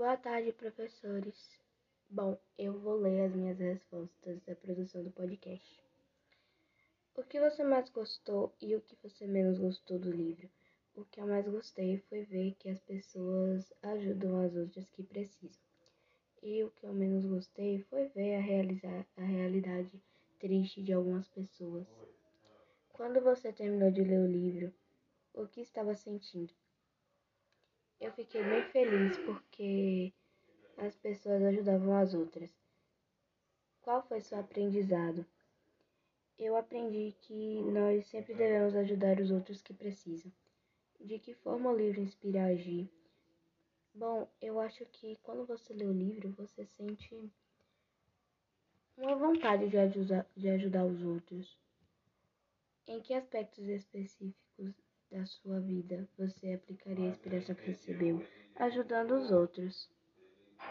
Boa tarde, professores. Bom, eu vou ler as minhas respostas da produção do podcast. O que você mais gostou e o que você menos gostou do livro? O que eu mais gostei foi ver que as pessoas ajudam as outras que precisam. E o que eu menos gostei foi ver a, realizar, a realidade triste de algumas pessoas. Quando você terminou de ler o livro, o que estava sentindo? Eu fiquei bem feliz porque as pessoas ajudavam as outras. Qual foi seu aprendizado? Eu aprendi que nós sempre devemos ajudar os outros que precisam. De que forma o livro inspira a agir? Bom, eu acho que quando você lê o livro, você sente uma vontade de ajudar, de ajudar os outros. Em que aspectos específicos da sua vida você aplicaria a inspiração que recebeu ajudando os outros?